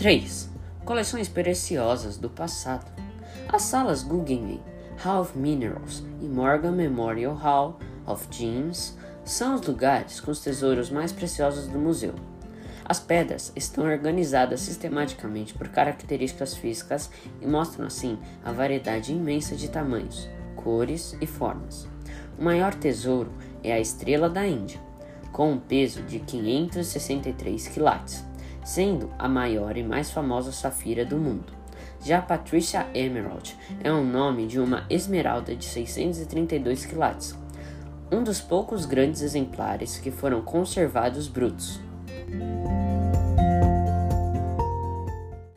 3. Coleções preciosas do passado. As salas Guggenheim, Hall of Minerals e Morgan Memorial Hall of Gems são os lugares com os tesouros mais preciosos do museu. As pedras estão organizadas sistematicamente por características físicas e mostram assim a variedade imensa de tamanhos, cores e formas. O maior tesouro é a estrela da Índia, com um peso de 563 quilates, sendo a maior e mais famosa safira do mundo. Já Patricia Emerald é o nome de uma esmeralda de 632 quilates, um dos poucos grandes exemplares que foram conservados brutos.